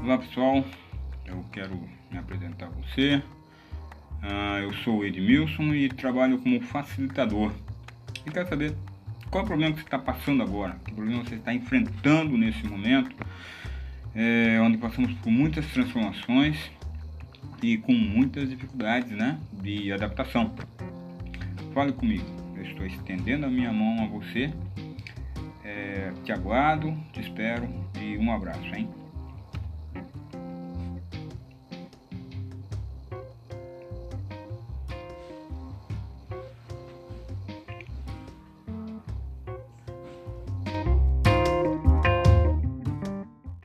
Olá pessoal, eu quero me apresentar a você. Ah, eu sou o Edmilson e trabalho como facilitador. E quero saber qual é o problema que você está passando agora, que problema você está enfrentando nesse momento, é, onde passamos por muitas transformações e com muitas dificuldades né, de adaptação. Fale comigo, eu estou estendendo a minha mão a você. É, te aguardo, te espero e um abraço, hein?